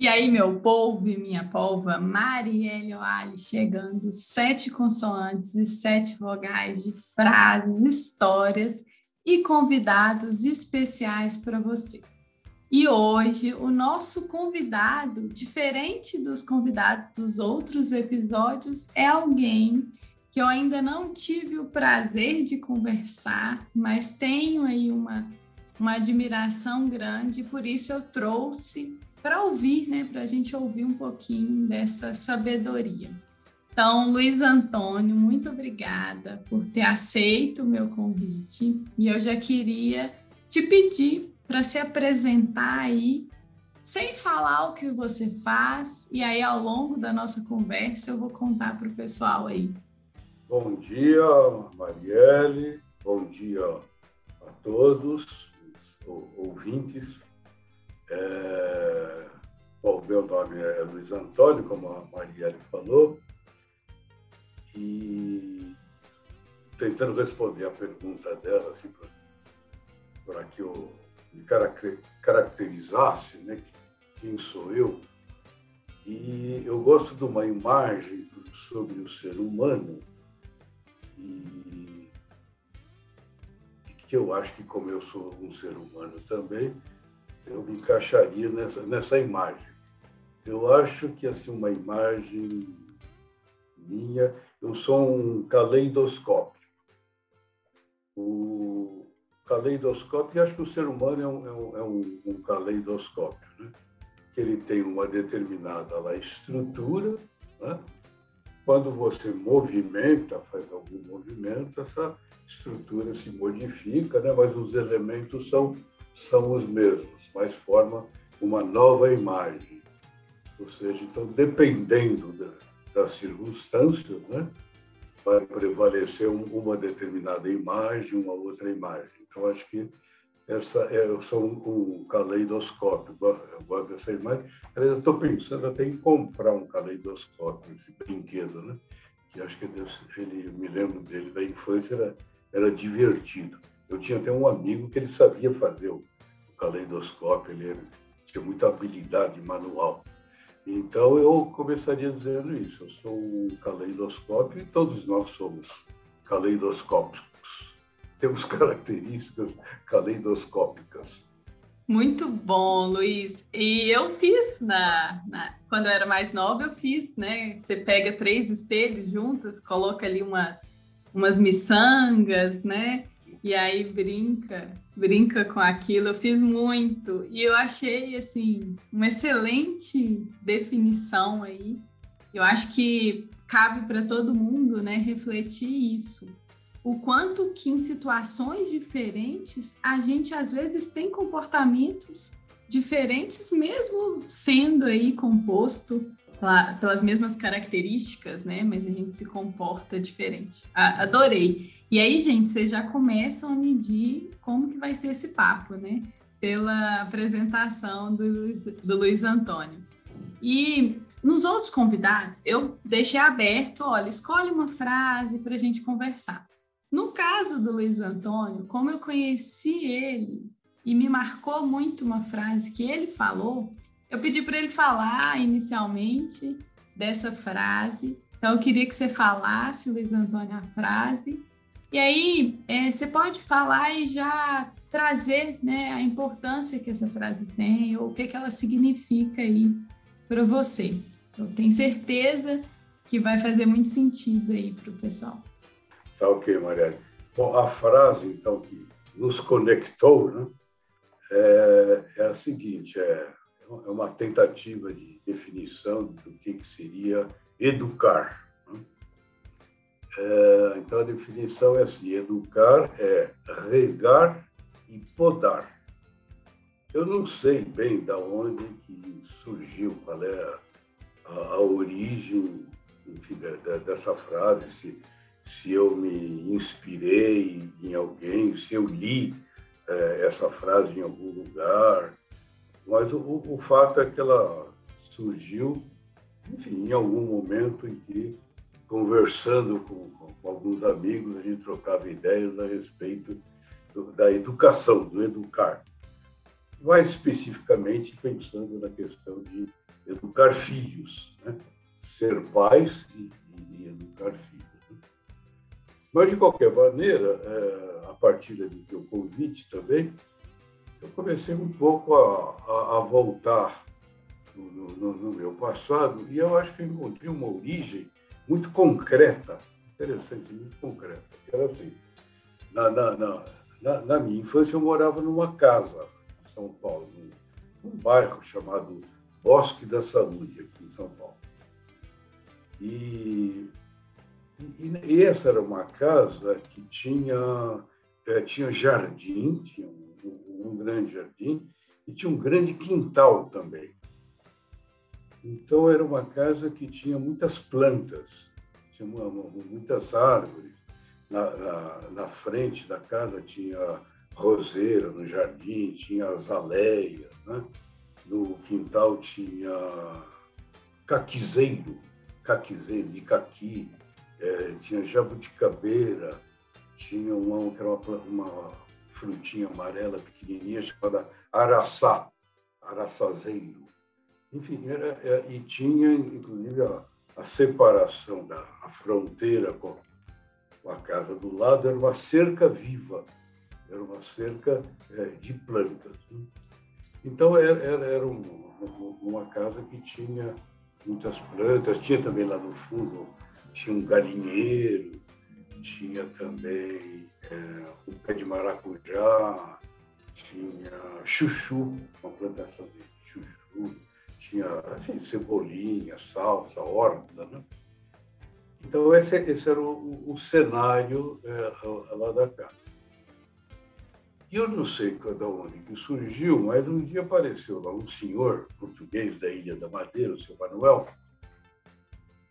E aí, meu povo e minha polva, Marielle Oali chegando, sete consoantes e sete vogais de frases, histórias e convidados especiais para você. E hoje, o nosso convidado, diferente dos convidados dos outros episódios, é alguém que eu ainda não tive o prazer de conversar, mas tenho aí uma, uma admiração grande, por isso eu trouxe para ouvir, né, para a gente ouvir um pouquinho dessa sabedoria. Então, Luiz Antônio, muito obrigada por ter aceito o meu convite. E eu já queria te pedir para se apresentar aí, sem falar o que você faz, e aí ao longo da nossa conversa eu vou contar para o pessoal aí. Bom dia, Marielle, bom dia a todos os ouvintes é, bom, meu nome é Luiz Antônio, como a Marielle falou, e tentando responder a pergunta dela, assim, para que eu me caracterizasse, né, quem sou eu. E eu gosto de uma imagem sobre o ser humano e que eu acho que como eu sou um ser humano também, eu me encaixaria nessa, nessa imagem. Eu acho que assim uma imagem minha, eu sou um caleidoscópio. O caleidoscópio, acho que o ser humano é um, é um, é um, um caleidoscópio, né? que ele tem uma determinada lá, estrutura, né? quando você movimenta, faz algum movimento, essa estrutura se modifica, né? mas os elementos são, são os mesmos mas forma uma nova imagem. Ou seja, então, dependendo da, das circunstâncias, né, vai prevalecer uma determinada imagem, uma outra imagem. Então, acho que essa é, eu sou um, um caleidoscópio, eu gosto dessa imagem. Eu estou pensando até em comprar um caleidoscópio, esse brinquedo, né? Que acho que ele me lembro dele da infância, era, era divertido. Eu tinha até um amigo que ele sabia fazer o caleidoscópio, ele tinha muita habilidade manual. Então eu começaria dizendo isso, eu sou um caleidoscópio e todos nós somos caleidoscópicos. Temos características caleidoscópicas. Muito bom, Luiz. E eu fiz na, na, quando eu era mais nova, eu fiz, né? Você pega três espelhos juntas, coloca ali umas umas miçangas, né? E aí brinca brinca com aquilo, eu fiz muito. E eu achei, assim, uma excelente definição aí. Eu acho que cabe para todo mundo, né, refletir isso. O quanto que em situações diferentes a gente às vezes tem comportamentos diferentes, mesmo sendo aí composto pelas mesmas características, né? Mas a gente se comporta diferente. Adorei. E aí, gente, vocês já começam a medir como que vai ser esse papo, né? Pela apresentação do Luiz, do Luiz Antônio. E nos outros convidados, eu deixei aberto, olha, escolhe uma frase para a gente conversar. No caso do Luiz Antônio, como eu conheci ele e me marcou muito uma frase que ele falou, eu pedi para ele falar inicialmente dessa frase. Então, eu queria que você falasse, Luiz Antônio, a frase e aí, é, você pode falar e já trazer né, a importância que essa frase tem, ou o que, que ela significa aí para você. Eu tenho certeza que vai fazer muito sentido aí para o pessoal. Tá ok, Marielle. Bom, a frase, então, que nos conectou, né, é, é a seguinte, é, é uma tentativa de definição do que, que seria educar. É, então, a definição é assim: educar é regar e podar. Eu não sei bem da onde que surgiu, qual é a, a origem enfim, de, de, dessa frase, se, se eu me inspirei em alguém, se eu li é, essa frase em algum lugar, mas o, o fato é que ela surgiu, enfim, em algum momento em que conversando com, com, alguns amigos, a gente trocava ideias a respeito do, da educação, do educar. mais especificamente pensando na questão de educar filhos, né? ser pais e, e, educar filhos. Né? Mas, de qualquer maneira, é, a partir do teu convite também, eu comecei um pouco a, a, a voltar no, no, no, meu passado e eu acho que encontrei uma origem muito concreta, interessante, muito concreta. Era assim, na, na, na, na minha infância eu morava numa casa em São Paulo, num, num bairro chamado Bosque da Saúde, aqui em São Paulo. E, e, e essa era uma casa que tinha, é, tinha jardim, tinha um, um grande jardim, e tinha um grande quintal também. Então, era uma casa que tinha muitas plantas, tinha muitas árvores. Na, na, na frente da casa tinha roseira, no jardim tinha azaleias, né? no quintal tinha caquizeiro, caquizeiro de caqui, é, tinha jabuticabeira, tinha uma, uma, uma frutinha amarela pequenininha chamada araçá, araçazeiro. Enfim, era, era, e tinha, inclusive, a, a separação da fronteira com, com, a casa do lado era uma cerca viva, era uma cerca é, de plantas. Né? Então, era, era, era um, uma casa que tinha muitas plantas, tinha também lá no fundo, tinha um galinheiro, tinha também é, um pé de maracujá, tinha chuchu, uma plantação de chuchu, tinha assim, cebolinha, salsa, horta, né? Então, esse, esse era o, o cenário é, lá da casa. E eu não sei cada onde que surgiu, mas um dia apareceu lá um senhor português da Ilha da Madeira, o seu Manuel,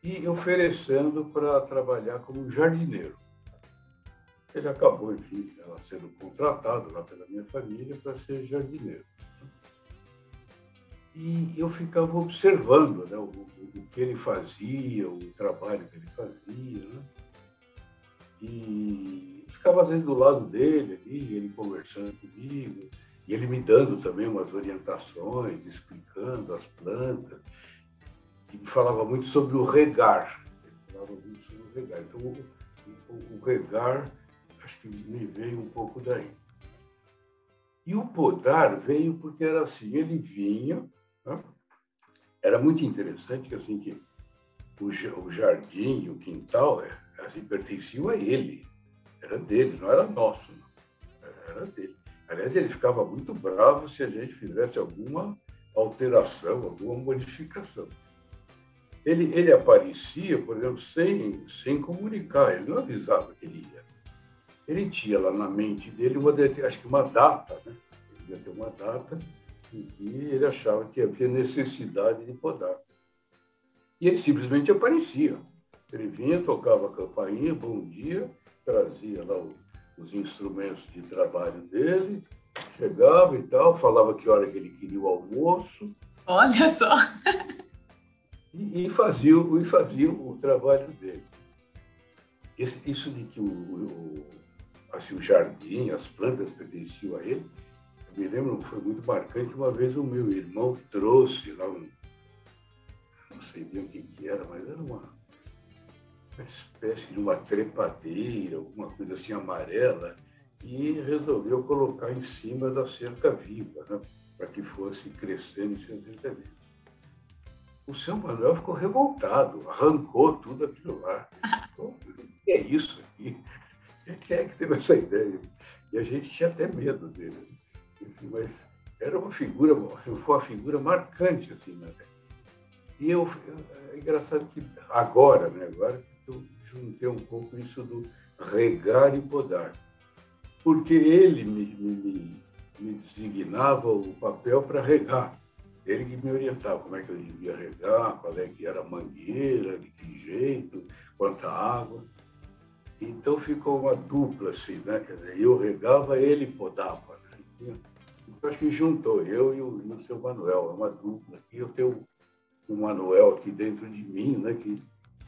e oferecendo para trabalhar como jardineiro. Ele acabou, enfim, sendo contratado lá pela minha família para ser jardineiro. E eu ficava observando né, o, o, que ele fazia, o trabalho que ele fazia. Né? E ficava vezes do lado dele ali, ele conversando comigo, e ele me dando também umas orientações, explicando as plantas. E me falava muito sobre o regar. Ele falava muito sobre o regar. Então, o, o, o regar, acho que me veio um pouco daí. E o podar veio porque era assim, ele vinha, né? era muito interessante assim que o, jardim, o quintal, assim, pertenciam a ele, era dele, não era nosso, não. era dele. Aliás, ele ficava muito bravo se a gente fizesse alguma alteração, alguma modificação. Ele, ele aparecia, por exemplo, sem, sem comunicar, ele não avisava que ele ia. Ele tinha lá na mente dele uma, acho que uma data, né? Ele ia ter uma data que ele achava que havia necessidade de podar. E ele simplesmente aparecia. Ele vinha, tocava a campainha, bom dia, trazia lá os instrumentos de trabalho dele, chegava e tal, falava que hora que ele queria o almoço. Olha só! E, e fazia, e fazia o trabalho dele. Esse, isso de que o, o, assim, o jardim, as plantas pertenciam a ele, me lembro, foi muito marcante, uma vez o meu irmão trouxe lá um, não sei bem o que, que era, mas era uma uma espécie de uma trepadeira, alguma coisa assim amarela, e resolveu colocar em cima da cerca viva, né, para que fosse crescendo e se entretendo. O seu Manuel ficou revoltado, arrancou tudo aquilo lá. O que é isso aqui? Quem é que teve essa ideia? E a gente tinha até medo dele. Mas era uma figura, foi uma figura marcante assim, né? E eu, é engraçado que agora, né? Agora eu juntei um pouco isso do regar e podar. Porque ele me, me, me designava o papel para regar. Ele que me orientava como é que eu devia regar, qual é que era a mangueira, de que jeito, quanta água. Então ficou uma dupla assim, né? Quer dizer, eu regava, ele podava. Né? Acho que juntou eu e o, e o seu Manuel, é uma dupla. E eu tenho um Manuel aqui dentro de mim, né? Que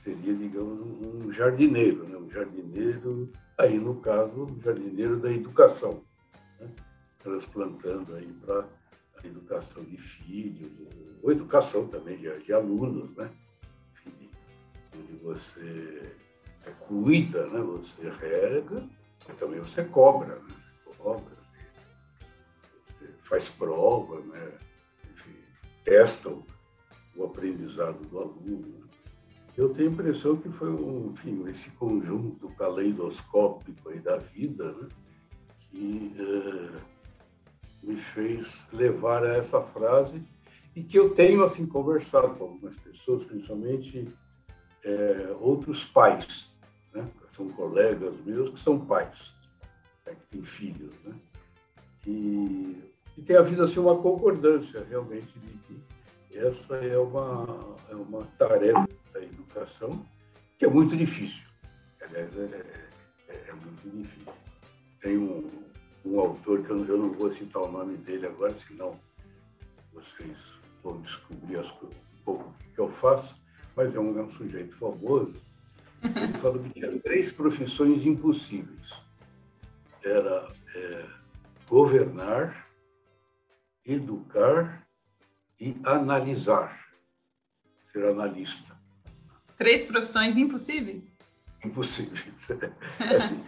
seria, digamos, um jardineiro, né? um jardineiro, aí no caso, um jardineiro da educação, né? transplantando aí para filhos, ou educação também de, de alunos, né? Onde você cuida, né? Você rega, mas também você cobra, né? Cobra, faz prova, né? Enfim, testa o, aprendizado do aluno. Eu tenho a impressão que foi um, enfim, esse conjunto caleidoscópico aí da vida, né? Que uh, me fez levar a essa frase e que eu tenho assim conversado com algumas pessoas, principalmente é, outros pais, né? são colegas meus que são pais, né? que têm filhos, né? E tem havido assim uma concordância realmente de que essa é uma é uma tarefa da educação que é muito difícil. Aliás, é, é, é muito difícil. Tem um, um autor que eu, eu não vou citar o nome dele agora, senão vocês vão descobrir as, um pouco o que eu faço, mas é um, é um sujeito famoso. Ele falou que tinha três profissões impossíveis. Era é, governar, educar e analisar. Ser analista. Três profissões impossíveis? Impossíveis. É assim,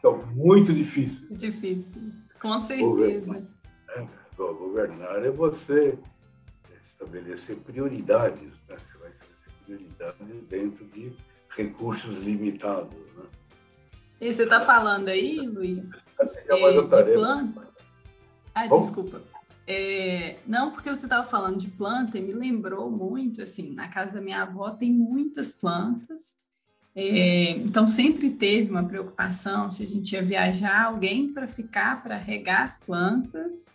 são muito difíceis. Difícil, com certeza. Governar, é, governar é você estabelecer prioridades, né? Você vai estabelecer prioridades dentro de recursos limitados, né? E você está falando aí, Luiz, é, de planta? Ah, Bom? desculpa. É, não, porque você estava falando de planta e me lembrou muito, assim, na casa da minha avó tem muitas plantas, é, então sempre teve uma preocupação se a gente ia viajar, alguém para ficar, para regar as plantas.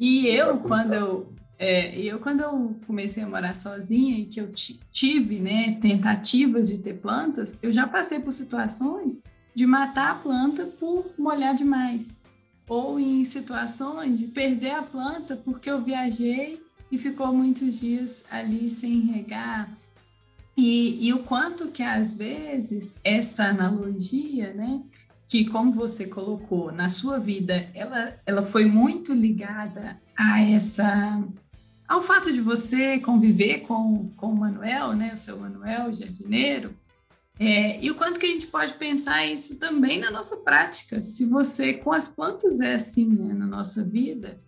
E eu, quando eu, é, eu, quando eu comecei a morar sozinha e que eu tive né, tentativas de ter plantas, eu já passei por situações de matar a planta por molhar demais. Ou em situações de perder a planta porque eu viajei e ficou muitos dias ali sem regar. E, e o quanto que às vezes essa analogia, né, que como você colocou na sua vida, ela, ela foi muito ligada a essa ao fato de você conviver com, com o Manuel, né, o seu Manuel jardineiro, é, e o quanto que a gente pode pensar isso também na nossa prática, se você com as plantas é assim, né, na nossa vida,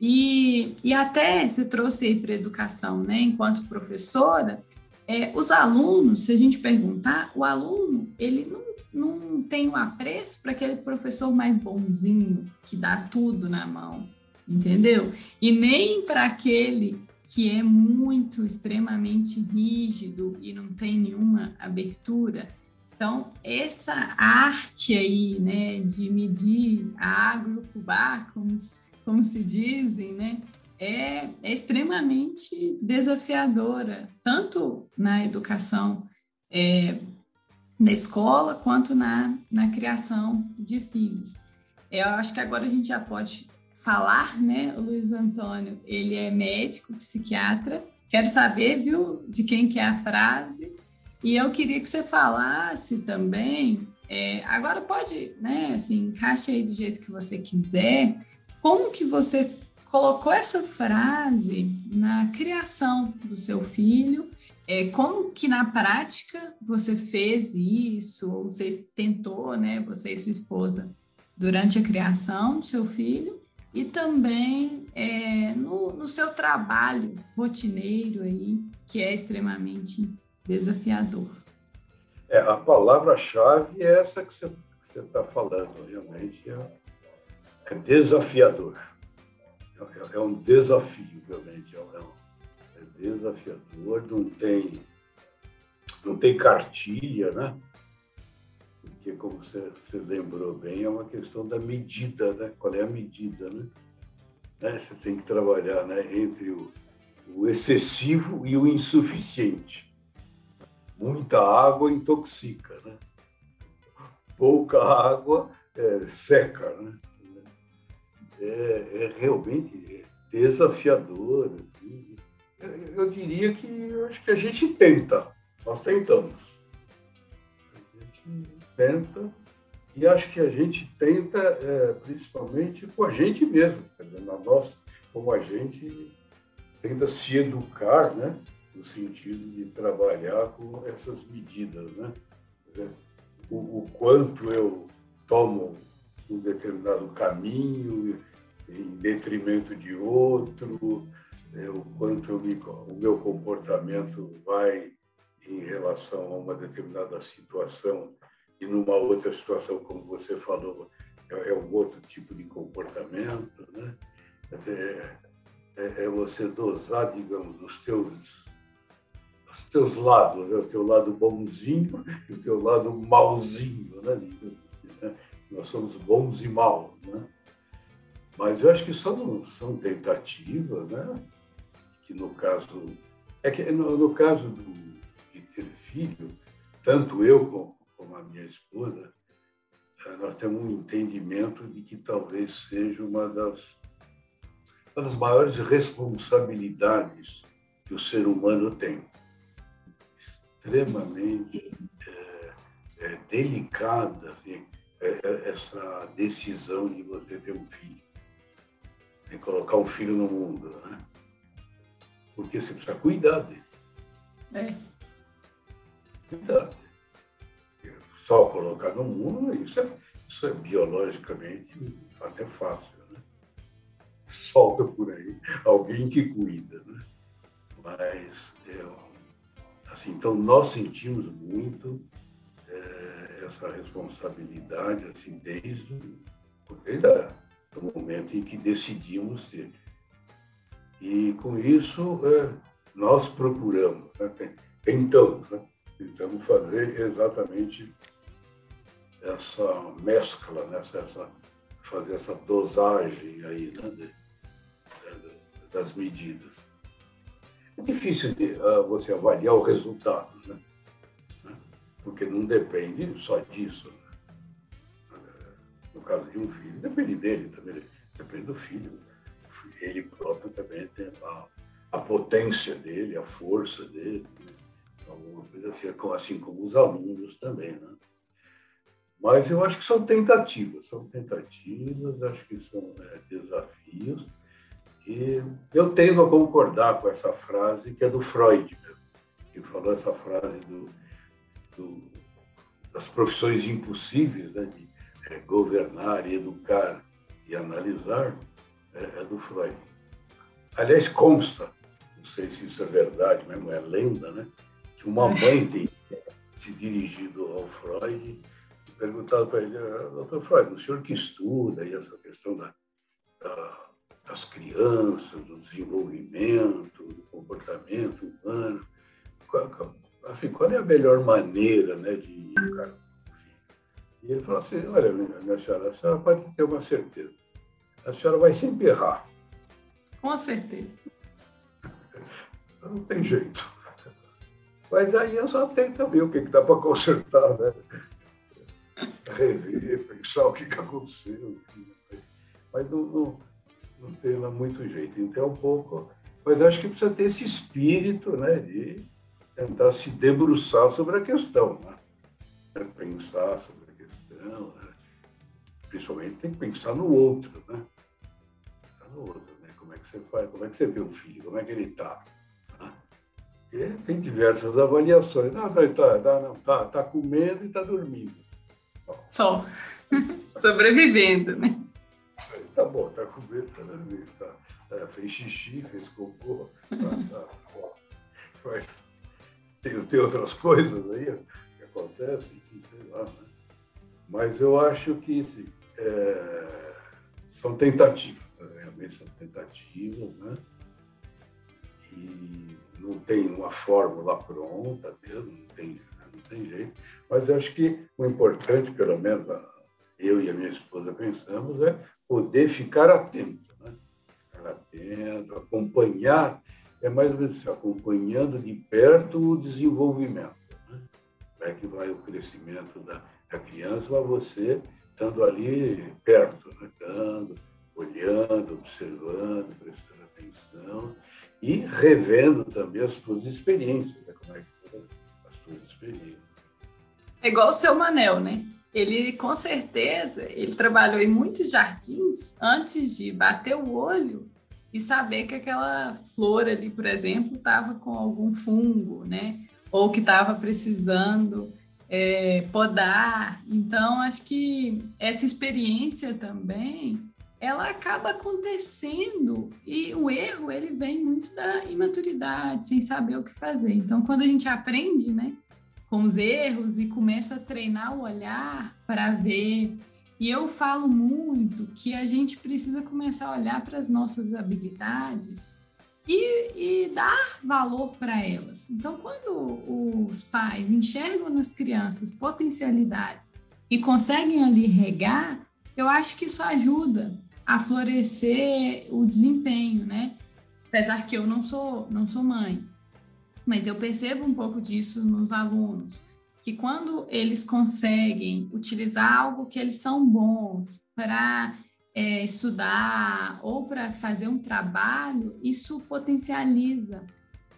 e, e até você trouxe aí para a educação, né, enquanto professora, é, os alunos, se a gente perguntar, o aluno, ele não, não tem um apreço para aquele professor mais bonzinho, que dá tudo na mão, entendeu? E nem para aquele que é muito extremamente rígido e não tem nenhuma abertura. Então, essa arte aí, né, de medir a água e o fubá, como, como se dizem, né, é, é extremamente desafiadora, tanto na educação é, na escola quanto na, na criação de filhos. Eu acho que agora a gente já pode falar, né? O Luiz Antônio, ele é médico, psiquiatra. Quero saber, viu, de quem que é a frase. E eu queria que você falasse também. É, agora pode, né? Assim, encaixe aí do jeito que você quiser. Como que você colocou essa frase na criação do seu filho? É, como que na prática você fez isso? Ou você tentou, né? Você e sua esposa durante a criação do seu filho? E também é, no, no, seu trabalho rotineiro aí, que é extremamente desafiador. É, a palavra-chave é essa que você está falando, realmente é, é desafiador. É, é, um desafio, realmente, é, um, é desafiador, não tem, não tem cartilha, né? Porque como você, você, lembrou bem, é uma questão da medida, né? Qual é a medida, né? né? Você tem que trabalhar né? entre o, o excessivo e o insuficiente. Muita água intoxica, né? Pouca água é, seca, né? É, é realmente desafiador. Assim. Eu, eu diria que eu acho que a gente tenta, nós tentamos. A gente tenta, e acho que a gente tenta, é, principalmente com a gente mesmo, na nossa, como a gente tenta se educar, né? no sentido de trabalhar com essas medidas. Né? O, o quanto eu tomo um determinado caminho em detrimento de outro, é, o quanto me, o meu comportamento vai em relação a uma determinada situação e numa outra situação, como você falou, é, é um outro tipo de comportamento, né? É, é, você dosar, digamos, os teus os teus lados, né? o teu lado bonzinho e o teu lado malzinho, né? Nós somos bons e maus, né? Mas eu acho que são, são tentativas, né? Que no caso é que no, no caso do, de ter filho, tanto eu como, como a minha esposa, eh, nós temos um entendimento de que talvez seja uma das, uma das maiores responsabilidades que o ser humano tem. Extremamente é, é, delicada assim, é, essa decisão de você ter um filho, de colocar um filho no mundo, né? Porque você precisa cuidar dele. É. Cuidar. Só colocar no mundo, isso é, isso é biologicamente até fácil, né? Solta por aí alguém que cuida, né? Mas, é, assim, então nós sentimos muito é, essa responsabilidade, assim, desde, desde o momento em que decidimos ter. E com isso, é, nós procuramos, né? tentamos, né? tentamos fazer exatamente essa mescla, né? essa, fazer essa dosagem aí né? de, de, das medidas. É difícil de, uh, você avaliar o resultado, né? porque não depende só disso. Né? No caso de um filho, depende dele também, depende do filho. Ele próprio também tem a, a potência dele, a força dele, né? alguma coisa assim, assim como os alunos também. Né? Mas eu acho que são tentativas, são tentativas, acho que são é, desafios. E eu tendo a concordar com essa frase que é do Freud, mesmo, que falou essa frase do, do, das profissões impossíveis, né, de é, governar, educar e analisar, é, é, do Freud. Aliás, consta, não sei se isso é verdade mesmo, é lenda, né, que uma mãe tem se dirigido ao Freud perguntado para ele, ah, doutor Freud, o senhor que estuda aí essa questão da, da, das crianças, do desenvolvimento, do comportamento humano, qual, assim, qual é a melhor maneira né, de educar um filho? E ele falou assim, olha, minha senhora, a senhora pode ter uma certeza. A senhora vai sempre errar. Com certeza. Não tem jeito. Mas aí eu só tenho também o que, que dá para consertar, né? Rever, pensar o que, que aconteceu. Mas não, não, não tem lá muito jeito. Então, é um pouco. Mas acho que precisa ter esse espírito né, de tentar se debruçar sobre a questão, né? É pensar sobre a questão, né? principalmente tem que pensar no outro, né? Pensar no outro, né? Como é que você faz, como é que você vê o filho, como é que ele está? Né? tem diversas avaliações. Não, tá, tá, não, tá, tá comendo e está dormindo. Só. Sobrevivendo, né? Tá bom, tá comendo, tá dormindo. Tá, é, fez xixi, fez cocô. Tá, tá, Mas, tem, tem outras coisas aí que acontecem, sei lá, né? Mas eu acho que é, são tentativas, realmente são tentativas, né? E não tem uma fórmula pronta mesmo, não tem, não tem jeito. Mas eu acho que o importante, pelo menos eu e a minha esposa pensamos, é poder ficar atento, né? Ficar atento, acompanhar é mais ou menos assim, acompanhando de perto o desenvolvimento. Né? É que vai o crescimento da, da criança, mas você estando ali perto, né? olhando, observando, prestando atenção e revendo também as suas experiências, É igual o seu Manel, né? Ele, com certeza, ele trabalhou em muitos jardins antes de bater o olho e saber que aquela flor ali, por exemplo, estava com algum fungo, né? Ou que estava precisando é, podar. Então, acho que essa experiência também ela acaba acontecendo e o erro ele vem muito da imaturidade, sem saber o que fazer. Então, quando a gente aprende, né, com os erros e começa a treinar o olhar para ver e eu falo muito que a gente precisa começar a olhar para as nossas habilidades e, e dar valor para elas. Então, quando os pais enxergam nas crianças potencialidades e conseguem ali regar, eu acho que isso ajuda a florescer o desempenho, né? Apesar que eu não sou, não sou mãe, mas eu percebo um pouco disso nos alunos que quando eles conseguem utilizar algo que eles são bons para é, estudar ou para fazer um trabalho, isso potencializa.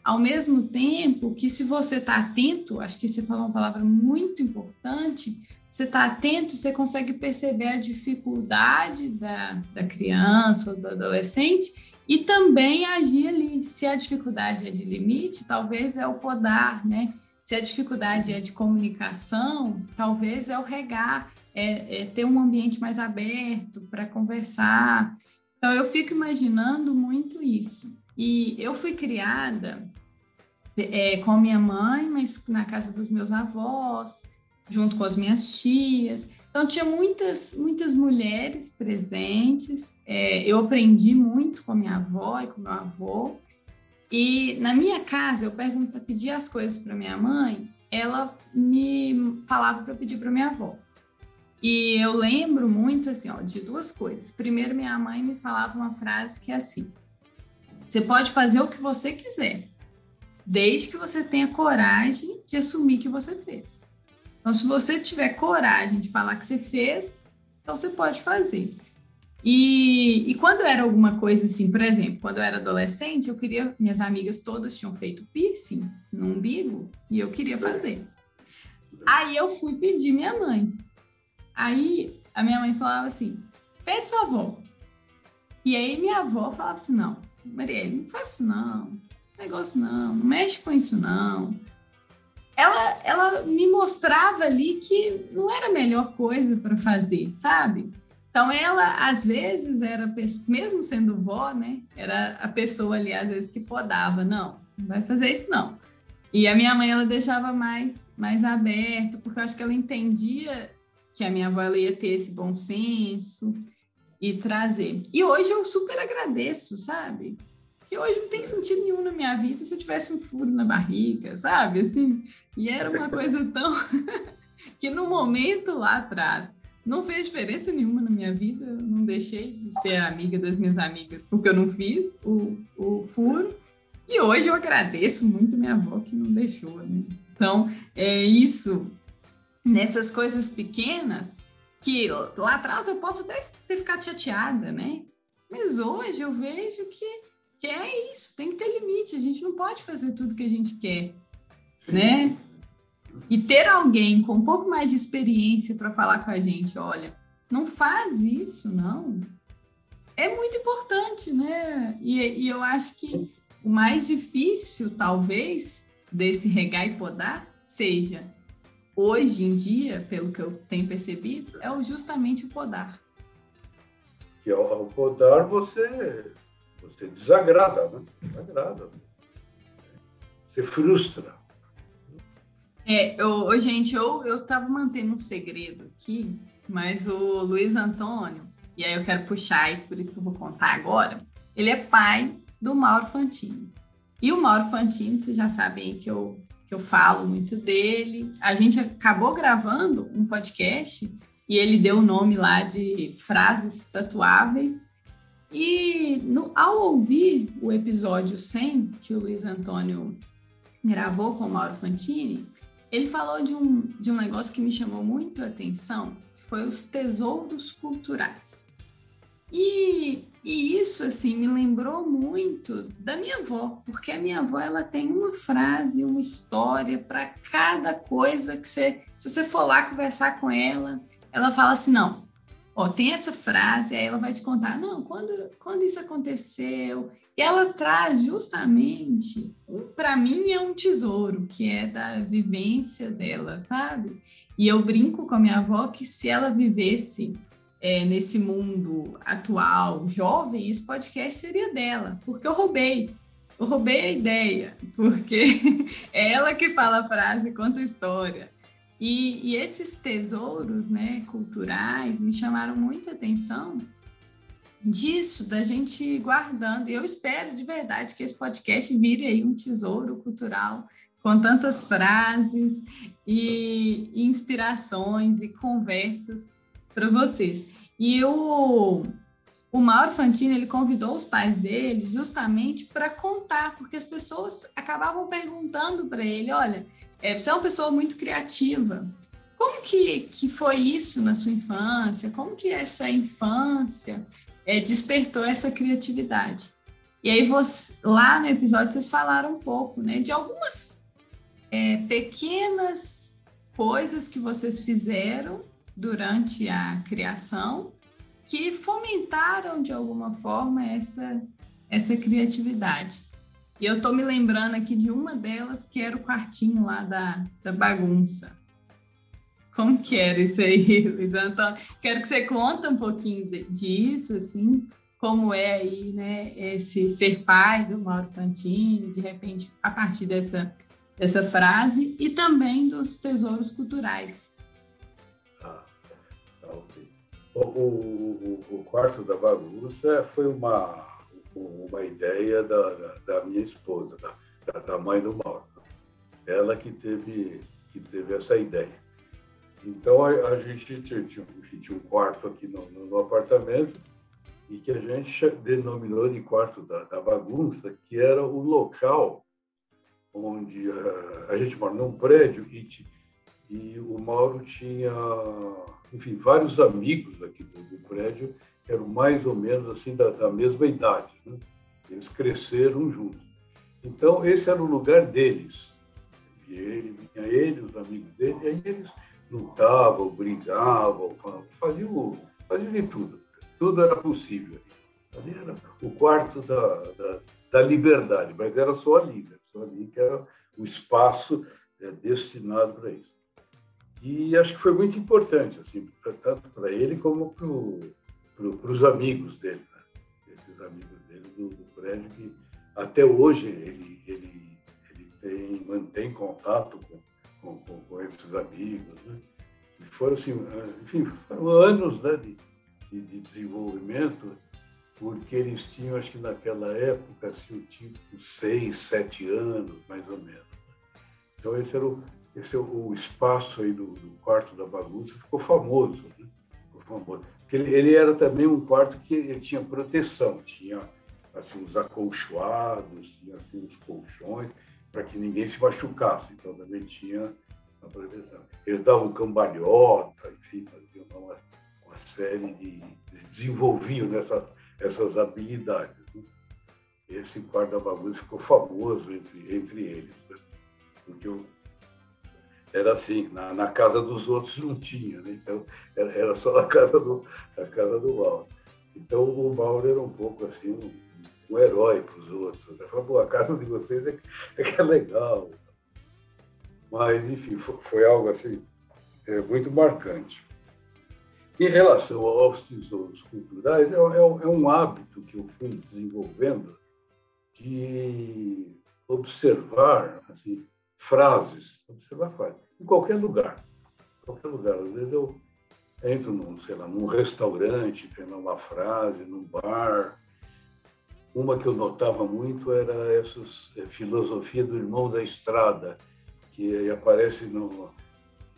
Ao mesmo tempo que, se você está atento, acho que você falou uma palavra muito importante, você está atento, você consegue perceber a dificuldade da, da criança ou do adolescente e também agir ali. Se a dificuldade é de limite, talvez é o podar, né? Se a dificuldade é de comunicação, talvez é o regar, é, é ter um ambiente mais aberto para conversar. Então, eu fico imaginando muito isso. E eu fui criada é, com minha mãe, mas na casa dos meus avós, junto com as minhas tias. Então, tinha muitas, muitas mulheres presentes. É, eu aprendi muito com minha avó e com meu avô. E na minha casa, eu pergunto, pedia as coisas para minha mãe, ela me falava para pedir para minha avó. E eu lembro muito assim, ó, de duas coisas. Primeiro, minha mãe me falava uma frase que é assim: você pode fazer o que você quiser, desde que você tenha coragem de assumir que você fez. Então, se você tiver coragem de falar que você fez, então você pode fazer. E, e quando era alguma coisa assim, por exemplo, quando eu era adolescente, eu queria, minhas amigas todas tinham feito piercing no umbigo e eu queria fazer. Aí eu fui pedir minha mãe. Aí a minha mãe falava assim: pede sua avó. E aí minha avó falava assim: não, Marielle, não faz isso não, negócio não, não mexe com isso não. Ela, ela me mostrava ali que não era a melhor coisa para fazer, sabe? Então, ela, às vezes, era, mesmo sendo vó, né? Era a pessoa ali, às vezes, que podava. Não, não vai fazer isso, não. E a minha mãe, ela deixava mais, mais aberto, porque eu acho que ela entendia que a minha avó ela ia ter esse bom senso e trazer. E hoje eu super agradeço, sabe? Que hoje não tem sentido nenhum na minha vida se eu tivesse um furo na barriga, sabe? Assim, e era uma coisa tão. que no momento lá atrás não fez diferença nenhuma na minha vida. Eu não deixei de ser amiga das minhas amigas porque eu não fiz o, o furo. E hoje eu agradeço muito minha avó que não deixou, né? Então, é isso. Nessas coisas pequenas, que lá atrás eu posso até ter ficado chateada, né? Mas hoje eu vejo que, que é isso, tem que ter limite. A gente não pode fazer tudo que a gente quer, né? E ter alguém com um pouco mais de experiência para falar com a gente, olha, não faz isso, não. É muito importante, né? E, e eu acho que o mais difícil, talvez, desse regar e podar seja, hoje em dia, pelo que eu tenho percebido, é justamente o podar. Que ao podar você, você desagrada, né? Desagrada. Você frustra. É, eu, gente, eu, eu tava mantendo um segredo aqui, mas o Luiz Antônio, e aí eu quero puxar isso, por isso que eu vou contar agora, ele é pai do Mauro Fantini. E o Mauro Fantini, vocês já sabem que eu, que eu falo muito dele. A gente acabou gravando um podcast e ele deu o nome lá de Frases Tatuáveis. E no, ao ouvir o episódio 100, que o Luiz Antônio gravou com o Mauro Fantini, ele falou de um, de um negócio que me chamou muito a atenção, que foi os tesouros culturais. E, e isso, assim, me lembrou muito da minha avó, porque a minha avó, ela tem uma frase, uma história para cada coisa que você... Se você for lá conversar com ela, ela fala assim, não, ó, tem essa frase, aí ela vai te contar, não, quando, quando isso aconteceu? E ela traz justamente, um, para mim é um tesouro, que é da vivência dela, sabe? E eu brinco com a minha avó que se ela vivesse é, nesse mundo atual, jovem, esse podcast seria dela, porque eu roubei. Eu roubei a ideia, porque é ela que fala a frase, conta a história. E, e, esses tesouros né, culturais me chamaram muita atenção disso, da gente guardando. E eu espero de verdade que esse podcast vire aí um tesouro cultural com tantas frases e, inspirações e conversas para vocês. E o, o Mauro Fantini ele convidou os pais dele justamente para contar, porque as pessoas acabavam perguntando para ele: olha, é, você é uma pessoa muito criativa. Como que, que foi isso na sua infância? Como que essa infância é, despertou essa criatividade? E aí, você, lá no episódio, vocês falaram um pouco né, de algumas é, pequenas coisas que vocês fizeram durante a criação que fomentaram de alguma forma essa, essa criatividade. E eu estou me lembrando aqui de uma delas, que era o quartinho lá da, da bagunça. Como que era isso aí, Luiz Antônio? Quero que você conte um pouquinho disso, assim, como é aí, né, esse ser pai do Mauro Fantini, de repente, a partir dessa, dessa frase, e também dos tesouros culturais. Ah, tá ok. O, o, o quarto da bagunça foi uma uma ideia da, da, minha esposa, da, da, mãe do Mauro. Ela que teve, que teve essa ideia. Então, a, a gente tinha, tinha, um quarto aqui no, no, apartamento e que a gente denominou de quarto da, da bagunça, que era o local onde a, a gente mora num prédio e, e o Mauro tinha, enfim, vários amigos aqui do, do prédio eram mais ou menos assim da, da mesma idade. Né? Eles cresceram juntos. Então, esse era o lugar deles. E ele, vinha ele, os amigos dele, e aí eles lutavam, brigavam, faziam, faziam de tudo. Tudo era possível. Ali era o quarto da, da, da liberdade, mas era só ali, né? só ali que era o espaço é, destinado para isso. E acho que foi muito importante, assim, tanto para ele como para o para os amigos dele, né? esses amigos dele do, do, prédio que até hoje ele, ele, ele tem, mantém contato com, com, com, esses amigos. Né? E foram, assim, enfim, foram anos né, de, de, de, desenvolvimento, porque eles tinham, acho que naquela época, assim, tipo seis, sete anos, mais ou menos. Então esse era o, esse é o espaço aí do, do quarto da bagunça, ficou famoso, né? ficou famoso ele, ele era também um quarto que ele tinha proteção, tinha assim, uns acolchoados, tinha assim, uns colchões, para que ninguém se machucasse. Então também tinha a proteção. Eles davam cambalhota, enfim, faziam uma, uma série de. desenvolviam nessas essas habilidades. Né? Esse quarto da bagunça ficou famoso entre, entre eles, né? porque eu era assim, na, na, casa dos outros não tinha, né? então era, era, só na casa do, na casa do Mauro. Então o Mauro era um pouco assim, um, um herói para os outros. Né? Falou, a casa de vocês é, é que é legal. Mas, enfim, foi, foi algo assim, é, muito marcante. Em relação aos tesouros culturais, é, é, é um hábito que eu fui desenvolvendo de observar assim, frases, observar frases, em qualquer lugar. Em qualquer lugar. Às vezes eu entro num, sei lá, num restaurante, tendo uma frase, num bar. Uma que eu notava muito era essa é, filosofia do irmão da estrada, que aparece no,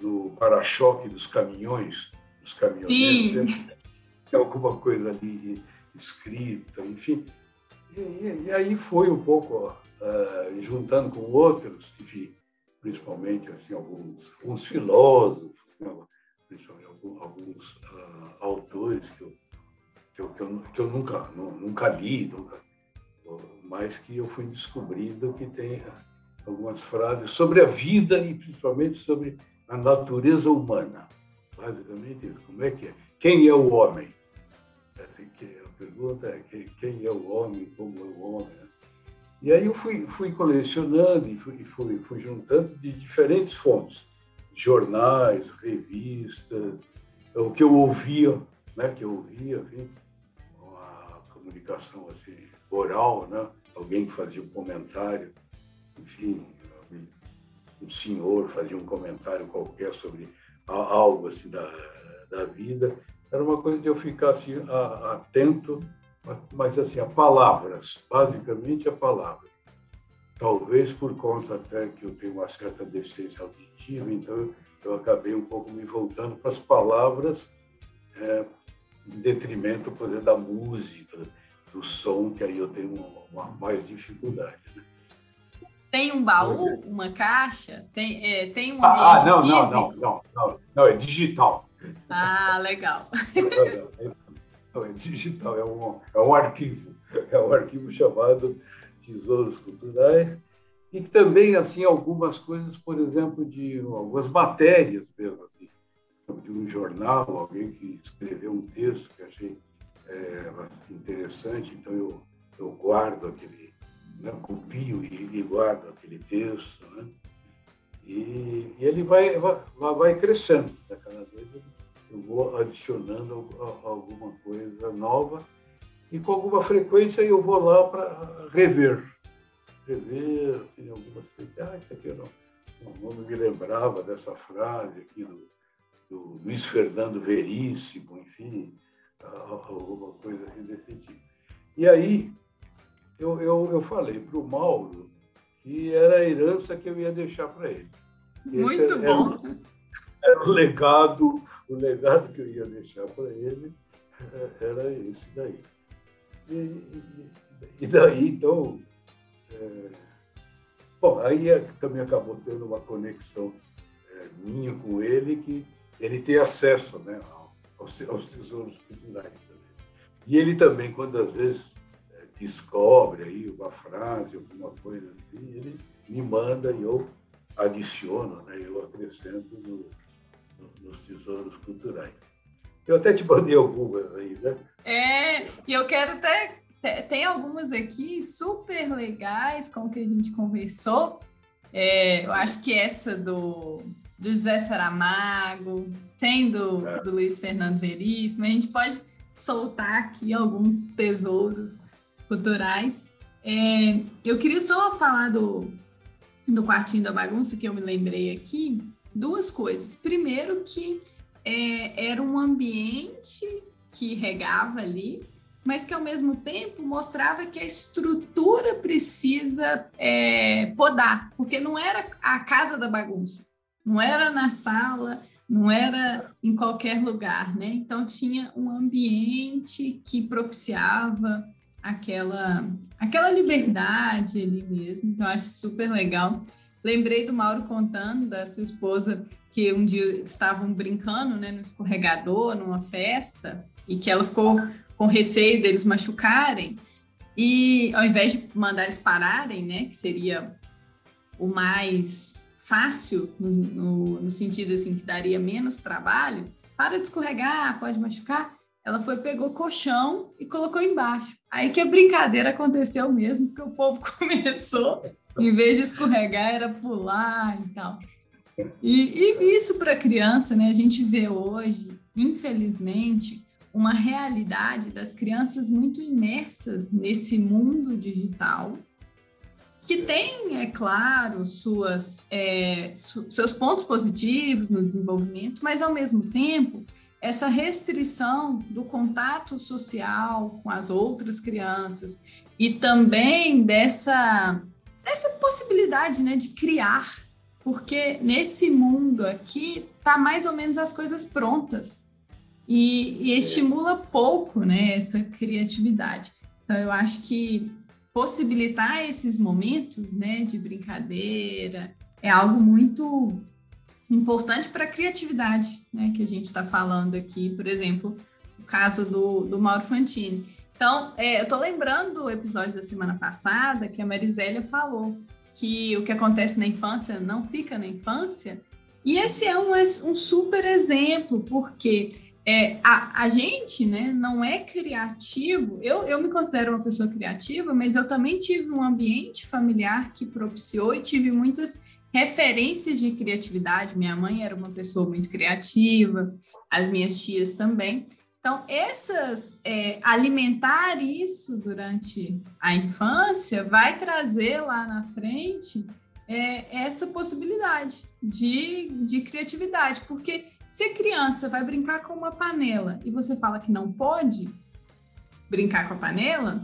no para-choque dos caminhões, dos caminhoneiros. Tem alguma coisa ali escrita, enfim. E, e, e aí foi um pouco uh, juntando com outros, enfim, principalmente assim, alguns, alguns filósofos, né, principalmente alguns, uh, autores que eu, que eu, que eu, que eu nunca, nunca li, nunca, mas que eu fui descobrindo que tem algumas frases sobre a vida e principalmente sobre a natureza humana. Basicamente isso. Como é que é? quem é o homem? Assim, que a pergunta é quem é o homem, como é o homem. E aí eu fui, fui colecionando e fui, fui, fui juntando de diferentes fontes, jornais, revistas, o que eu ouvia, né, que eu ouvia, enfim, uma comunicação assim, oral, né, alguém que fazia um comentário, enfim, um senhor fazia um comentário qualquer sobre algo assim da, da vida. Era uma coisa de eu ficar assim, atento mas assim, a palavras, basicamente a palavra. Talvez por conta até que eu tenho uma certa deficiência auditiva, então eu acabei um pouco me voltando para as palavras, é, em detrimento, por exemplo, da música, do som, que aí eu tenho uma, uma mais dificuldade. Né? Tem um baú, uma caixa? Tem, é, tem um ambiente ah, não? Não, não, não, não, não, é digital. Ah, legal. Não, é digital, é um, é um arquivo, é um arquivo chamado Tesouros Culturais, e também, assim, algumas coisas, por exemplo, de algumas matérias mesmo, assim, de um jornal, alguém que escreveu um texto que achei é, interessante, então eu, eu guardo aquele, né, copio e, e, guardo aquele texto, né? E, e ele vai, vai, vai crescendo, né? cada vez eu vou adicionando alguma coisa nova e com alguma frequência eu vou lá para rever. Rever, tem algumas coisas. Ah, isso aqui eu não, não, me lembrava dessa frase aqui do, do Luiz Fernando Veríssimo, enfim, alguma coisa assim desse tipo. E aí eu, eu, eu falei para o Mauro que era a herança que eu ia deixar para ele. Muito Esse bom! Era, era o legado, o legado que eu ia deixar para ele é, era esse daí. E, e, e daí, então, é, bom, aí é, também acabou tendo uma conexão é, minha com ele, que ele tem acesso né, aos, aos tesouros culturais também. E ele também, quando às vezes é, descobre aí uma frase, alguma coisa assim, ele me manda e eu adiciono, né, eu acrescento no, nos tesouros culturais. Eu até te mandei algumas aí, né? É, e eu quero até. Tem algumas aqui super legais com o que a gente conversou. É, eu acho que essa do, do José Saramago, tem do, é. do Luiz Fernando Veríssimo, a gente pode soltar aqui alguns tesouros culturais. É, eu queria só falar do, do Quartinho da Bagunça, que eu me lembrei aqui, duas coisas. Primeiro que é, era um ambiente que regava ali, mas que ao mesmo tempo mostrava que a estrutura precisa é, podar, porque não era a casa da bagunça, não era na sala, não era em qualquer lugar, né? Então tinha um ambiente que propiciava aquela aquela liberdade ali mesmo. Então acho super legal. Lembrei do Mauro contando da sua esposa que um dia estavam brincando né, no escorregador, numa festa, e que ela ficou com receio deles machucarem. E ao invés de mandar eles pararem, né, que seria o mais fácil, no, no, sentido assim, que daria menos trabalho, para de escorregar, pode machucar. Ela foi, pegou colchão e colocou embaixo. Aí que a brincadeira aconteceu mesmo, porque o povo começou em vez de escorregar, era pular e tal. E, e isso para criança, né? A gente vê hoje, infelizmente, uma realidade das crianças muito imersas nesse mundo digital, que tem, é claro, suas, é, su seus pontos positivos no desenvolvimento, mas ao mesmo tempo essa restrição do contato social com as outras crianças e também dessa essa possibilidade né, de criar, porque nesse mundo aqui tá mais ou menos as coisas prontas e, e estimula pouco né, essa criatividade. Então eu acho que possibilitar esses momentos né, de brincadeira é algo muito importante para a criatividade né, que a gente está falando aqui. Por exemplo, o caso do, do Mauro Fantini. Então, é, eu tô lembrando do episódio da semana passada que a Marisélia falou que o que acontece na infância não fica na infância. E esse é um, um super exemplo, porque é, a, a gente né, não é criativo. Eu, eu me considero uma pessoa criativa, mas eu também tive um ambiente familiar que propiciou e tive muitas referências de criatividade. Minha mãe era uma pessoa muito criativa, as minhas tias também. Então, essas é, alimentar isso durante a infância vai trazer lá na frente é, essa possibilidade de, de criatividade, porque se a criança vai brincar com uma panela e você fala que não pode brincar com a panela,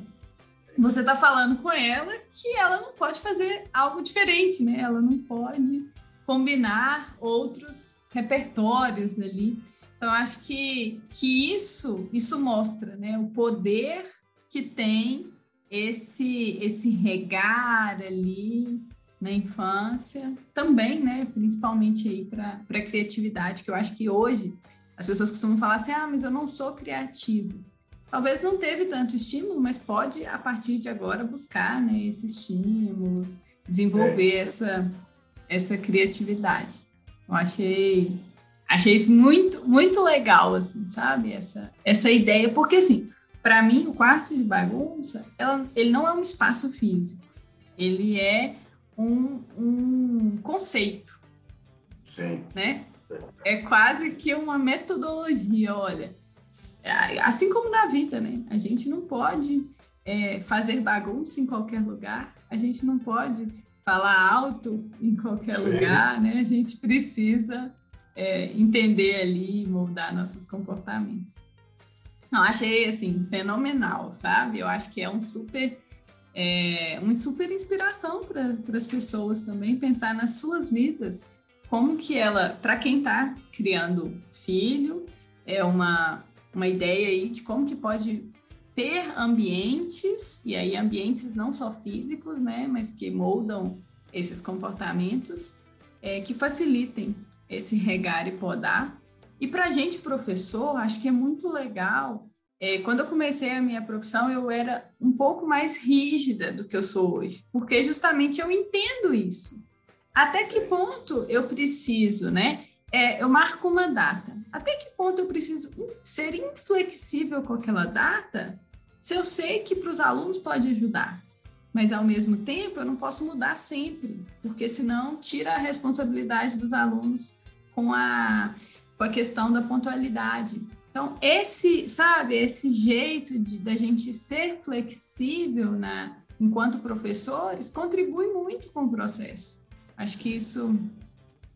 você está falando com ela que ela não pode fazer algo diferente, né? Ela não pode combinar outros repertórios ali. Então, acho que, que isso, isso mostra né, o poder que tem esse, esse regar ali na infância, também, né, principalmente aí para a criatividade, que eu acho que hoje as pessoas costumam falar assim, ah, mas eu não sou criativo. Talvez não teve tanto estímulo, mas pode, a partir de agora, buscar né, esses estímulos, desenvolver é. essa, essa criatividade. Eu achei, achei isso muito, muito legal, assim, sabe? Essa, essa ideia, porque assim, para mim, o quarto de bagunça, ela, ele não é um espaço físico, ele é um, um conceito. Sim. Né? É quase que uma metodologia, olha. Assim como na vida, né? A gente não pode é, fazer bagunça em qualquer lugar, a gente não pode falar alto em qualquer Sim. lugar, né? A gente precisa é, entender ali e moldar nossos comportamentos. Não, achei assim fenomenal, sabe? Eu acho que é um super é uma super inspiração para as pessoas também pensar nas suas vidas, como que ela, para quem está criando filho, é uma, uma ideia aí de como que pode ter ambientes, e aí ambientes não só físicos, né, mas que moldam esses comportamentos, é, que facilitem esse regar e podar. E para a gente, professor, acho que é muito legal é, quando eu comecei a minha profissão, eu era um pouco mais rígida do que eu sou hoje, porque justamente eu entendo isso. Até que ponto eu preciso, né? É, eu marco uma data. Até que ponto eu preciso ser inflexível com aquela data se eu sei que para os alunos pode ajudar? Mas ao mesmo tempo eu não posso mudar sempre, porque senão tira a responsabilidade dos alunos com a, com a questão da pontualidade. Então, esse, sabe, esse jeito de da gente ser flexível na, enquanto professores contribui muito com o processo. Acho que isso,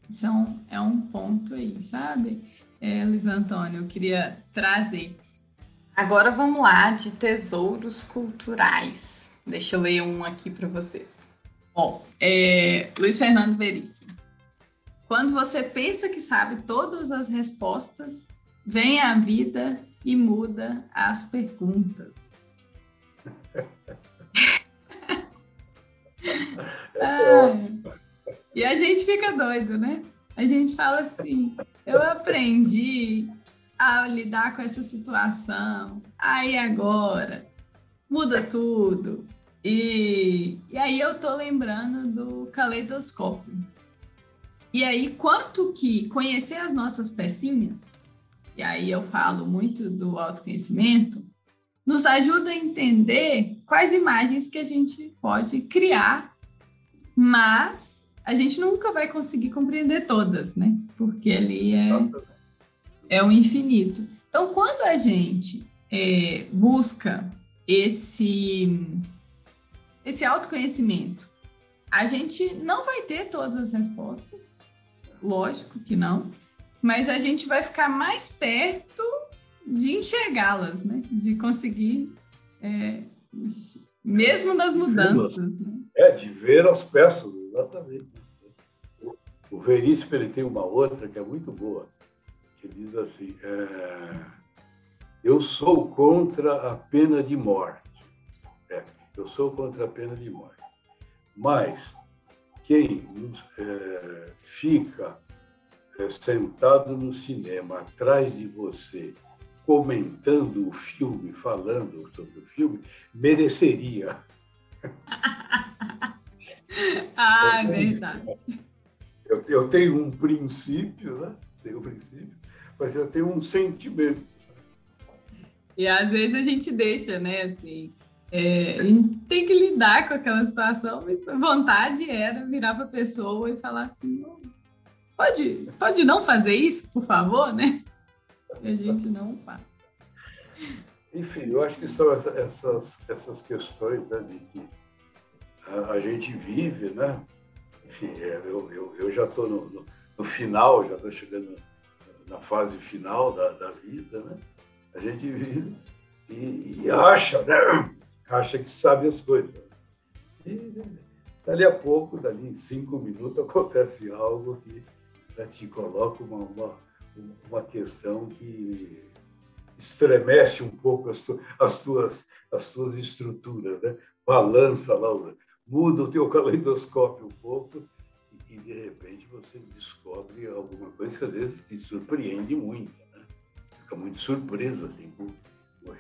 isso é, um, é um ponto aí, sabe? É, Luiz Antônio, eu queria trazer. Agora vamos lá de tesouros culturais. Deixa eu ler um aqui para vocês. Bom, é, Luiz Fernando Veríssimo. Quando você pensa que sabe todas as respostas, Vem a vida e muda as perguntas. ah, e a gente fica doido, né? A gente fala assim: eu aprendi a lidar com essa situação, aí agora muda tudo. E, e aí eu tô lembrando do caleidoscópio. E aí, quanto que conhecer as nossas pecinhas e aí eu falo muito do autoconhecimento, nos ajuda a entender quais imagens que a gente pode criar, mas a gente nunca vai conseguir compreender todas, né? Porque ali é, é o infinito. Então, quando a gente é, busca esse, esse autoconhecimento, a gente não vai ter todas as respostas, lógico que não, mas a gente vai ficar mais perto de enxergá-las, né? De conseguir, é, mesmo nas mudanças. Né? É, de ver as peças, exatamente. O Veríssimo ele tem uma outra que é muito boa, que diz assim: é, eu sou contra a pena de morte. É, eu sou contra a pena de morte. Mas quem é, fica é, sentado no cinema atrás de você, comentando o filme, falando sobre o filme, mereceria. ah, é verdade. Eu, eu, tenho um princípio, né? Tenho um princípio. mas eu tenho um sentimento. E às vezes a gente deixa, né? Assim, é, a gente tem que lidar com aquela situação, mas a vontade era virar para a pessoa e falar assim: pode, pode não fazer isso, por favor, né? E a gente não faz. Enfim, eu acho que são essas, essas questões né, de que a, a gente vive, né? Enfim, é, eu, eu, eu já estou no, no, no, final, já estou chegando na fase final da, da vida, né? A gente vive e, e acha, né? Acha que sabe as coisas. E dali a pouco, dali em cinco minutos, acontece algo que né, te coloca uma, uma, uma questão que estremece um pouco as, tu, as, tuas, as tuas estruturas, né? balança lá, muda o teu caleidoscópio um pouco e, de repente você descobre alguma coisa que às vezes te surpreende muito. Né? Fica muito surpreso assim,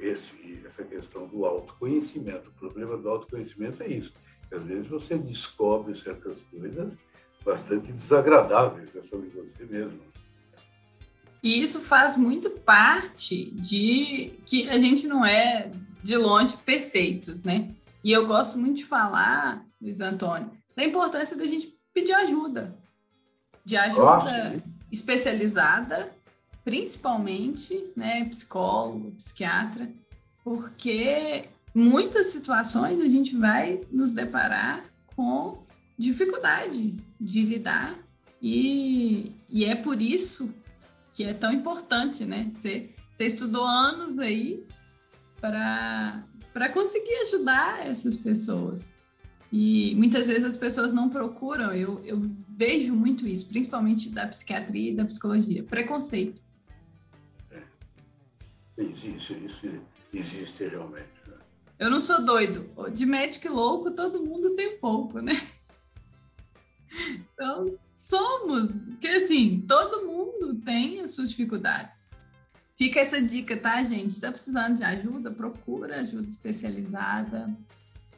esse, essa questão do autoconhecimento. O problema do autoconhecimento é isso. Às vezes você descobre certas coisas bastante desagradáveis sobre você mesmo. E isso faz muito parte de que a gente não é de longe perfeitos, né? E eu gosto muito de falar, Luiz Antônio, da importância da gente pedir ajuda. De ajuda especializada, principalmente, né, psicólogo, psiquiatra, porque muitas situações a gente vai nos deparar com dificuldade de lidar e, e é por isso que é tão importante, né? Você, estudou anos aí para conseguir ajudar essas pessoas. E muitas vezes as pessoas não procuram, eu, eu vejo muito isso, principalmente da psiquiatria e da psicologia, preconceito. É. Isso, existe realmente. Né? Eu não sou doido. De médico louco, todo mundo tem pouco, né? Então, somos, que assim, todo mundo tem as suas dificuldades. Fica essa dica, tá, gente? Está precisando de ajuda? Procura ajuda especializada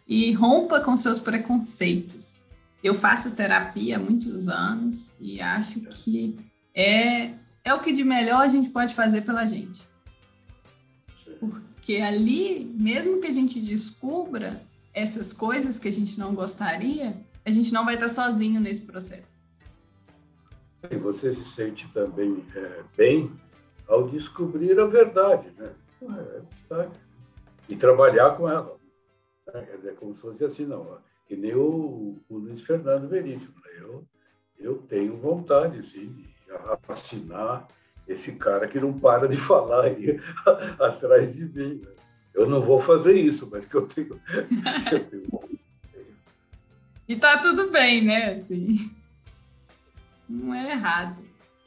e rompa com seus preconceitos. Eu faço terapia há muitos anos e acho que é, é o que de melhor a gente pode fazer pela gente. Porque ali, mesmo que a gente descubra essas coisas que a gente não gostaria, a gente não vai estar sozinho nesse processo. E você se sente também é, bem ao descobrir a verdade, né? É, e trabalhar com ela. Né? Quer dizer, como se fosse assim, não. Que nem o, o Luiz Fernando Veríssimo. Né? Eu, eu tenho vontade, sim, de assinar esse cara que não para de falar aí atrás de mim. Né? Eu não vou fazer isso, mas que eu tenho, eu tenho e tá tudo bem, né? Assim, não é errado.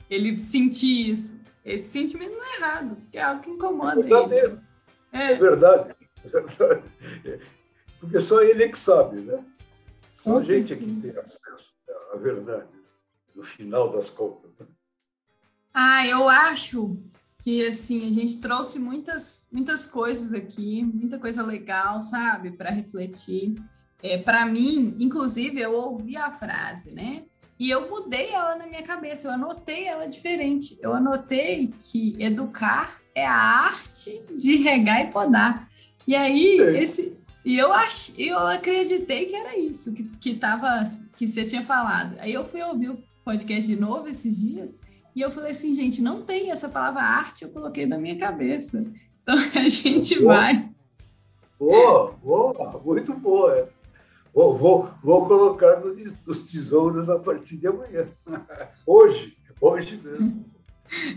Ele sentir isso. Esse sentimento não é errado, porque é algo que incomoda é ele. É. é verdade. Porque só ele é que sabe, né? Só a gente é que tem acesso à verdade, no final das contas. Ah, eu acho que assim a gente trouxe muitas muitas coisas aqui, muita coisa legal, sabe, para refletir. É, para mim, inclusive, eu ouvi a frase, né? E eu mudei ela na minha cabeça, eu anotei ela diferente. Eu anotei que educar é a arte de regar e podar. E aí, esse, e eu ach, eu acreditei que era isso que, que, tava, que você tinha falado. Aí eu fui ouvir o podcast de novo esses dias e eu falei assim, gente, não tem essa palavra arte, eu coloquei na minha cabeça. Então a gente boa. vai. Boa, boa, muito boa. Vou, vou, vou colocar nos, tesouros a partir de amanhã. Hoje, hoje mesmo.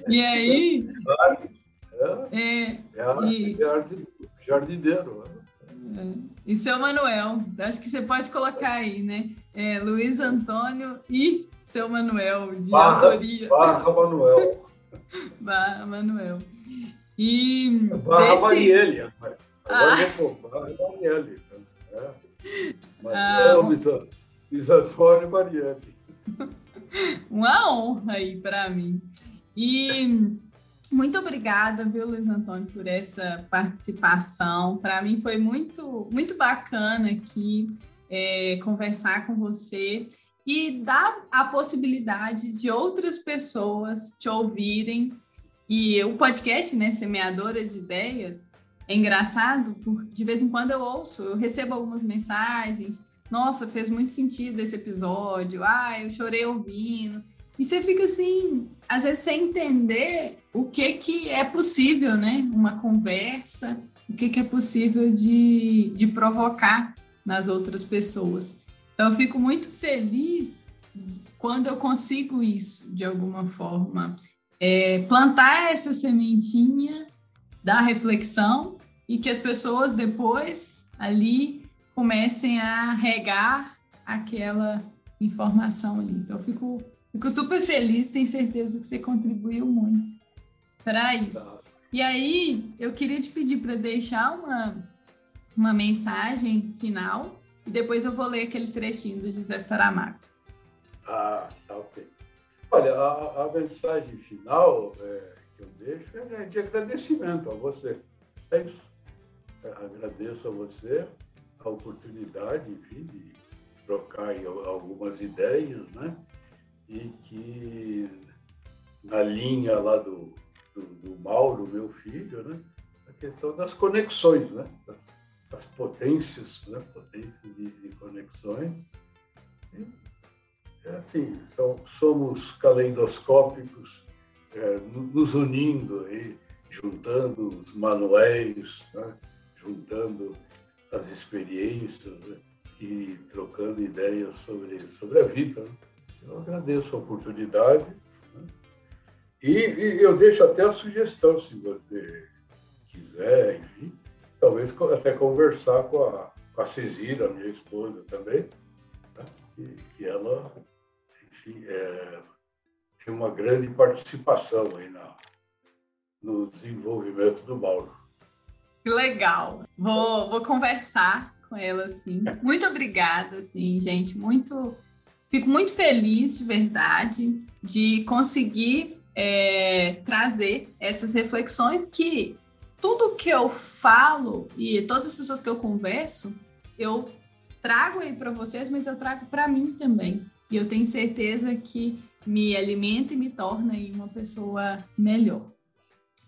E aí? É, é, é arte, e, arte jardineiro. Né? É, e seu Manuel, acho que você pode colocar aí, né? É, Luiz Antônio e seu Manuel, de barra, autoria. Barra Manuel. barra Manuel. E. Barra desse... Marielle. Agora ah. barra Marielle. É. Mas ah, Luiz, Luiz Antônio Marielle. Uma honra aí para mim. E muito obrigada, viu, Luiz Antônio, por essa participação. Para mim foi muito, muito bacana aqui é, conversar com você e dar a possibilidade de outras pessoas te ouvirem E o podcast, né, Semeadora de Ideias, é engraçado, porque de vez em quando eu ouço, eu recebo algumas mensagens. Nossa, fez muito sentido esse episódio. Ah, eu chorei ouvindo. E você fica assim, às vezes sem entender o que que é possível, né? Uma conversa, o que que é possível de, de provocar nas outras pessoas. Então, eu fico muito feliz quando eu consigo isso, de alguma forma. É, plantar essa sementinha da reflexão e que as pessoas depois ali comecem a regar aquela informação ali. Então, eu fico, fico super feliz, tenho certeza que você contribuiu muito para isso. E aí, eu queria te pedir para deixar uma, uma mensagem final e depois eu vou ler aquele trechinho do José Saramago. Ah, tá ok. Olha, a, a mensagem final é, que eu deixo é de agradecimento a você. É isso. Agradeço a você a oportunidade, enfim, de trocar algumas ideias, né? E que na linha lá do, do, do Mauro, meu filho, né? A questão das conexões, né? as potências, né? potências de, de conexões. E, é assim, então, somos caleidoscópicos, é, nos unindo e juntando os manuais, né? juntando as experiências né? e trocando ideias sobre, sobre a vida. Né? Eu agradeço a oportunidade né? e, e eu deixo até a sugestão, se você quiser, enfim, talvez até conversar com a, com a Cesira, minha esposa também, né? que, que, ela, enfim, é, tem uma grande participação aí na, no desenvolvimento do Mauro. Que legal. Vou, vou conversar com ela, assim. Muito obrigada, assim, gente. Muito. Fico muito feliz, de verdade, de conseguir é, trazer essas reflexões que tudo que eu falo e todas as pessoas que eu converso, eu trago aí para vocês, mas eu trago para mim também. E eu tenho certeza que me alimenta e me torna aí uma pessoa melhor.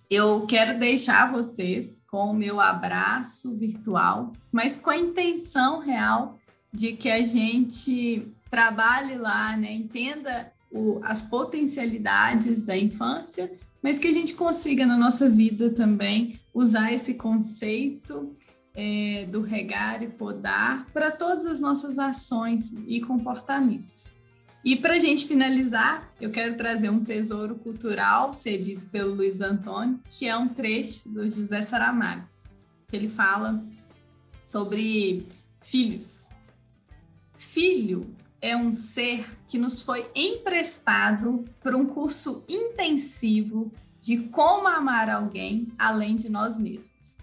Eu quero deixar vocês com o meu abraço virtual, mas com a intenção real de que a gente trabalhe lá, né, entenda o, as potencialidades da infância, mas que a gente consiga na nossa vida também usar esse conceito é, do regar e podar para todas as nossas ações e comportamentos. E para a gente finalizar, eu quero trazer um tesouro cultural cedido pelo Luiz Antônio, que é um trecho do José Saramago, que ele fala sobre filhos. Filho é um ser que nos foi emprestado para um curso intensivo de como amar alguém além de nós mesmos,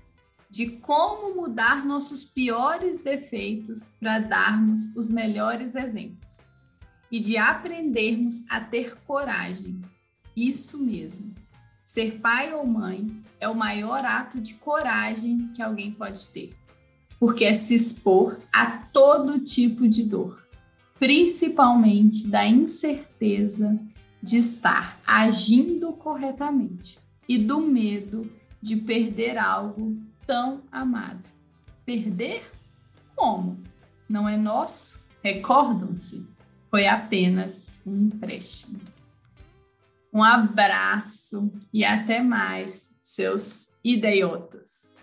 de como mudar nossos piores defeitos para darmos os melhores exemplos e de aprendermos a ter coragem. Isso mesmo. Ser pai ou mãe é o maior ato de coragem que alguém pode ter, porque é se expor a todo tipo de dor, principalmente da incerteza de estar agindo corretamente e do medo de perder algo tão amado. Perder como? Não é nosso? Recordam-se? foi apenas um empréstimo. Um abraço e até mais, seus idiotas.